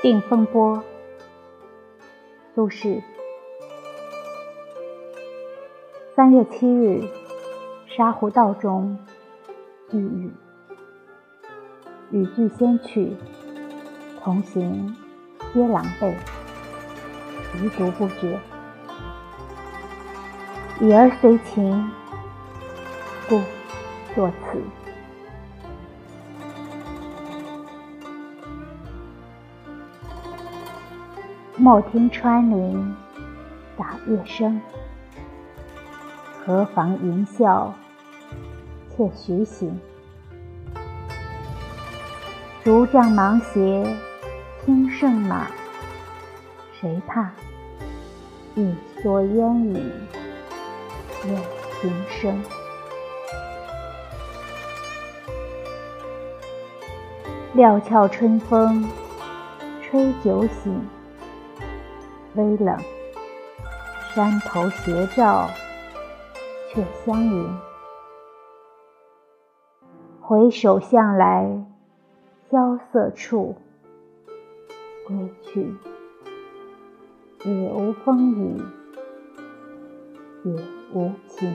定风波，苏轼。三月七日，沙湖道中遇雨，雨具先去，同行皆狼狈，余独不觉。已而随情，故作此。莫听穿林打月声，何妨吟啸且徐行。竹杖芒鞋轻胜马，谁怕？一蓑烟雨任平生。料峭春风吹酒醒。微冷，山头斜照却相迎。回首向来萧瑟处，归去，也无风雨也无晴。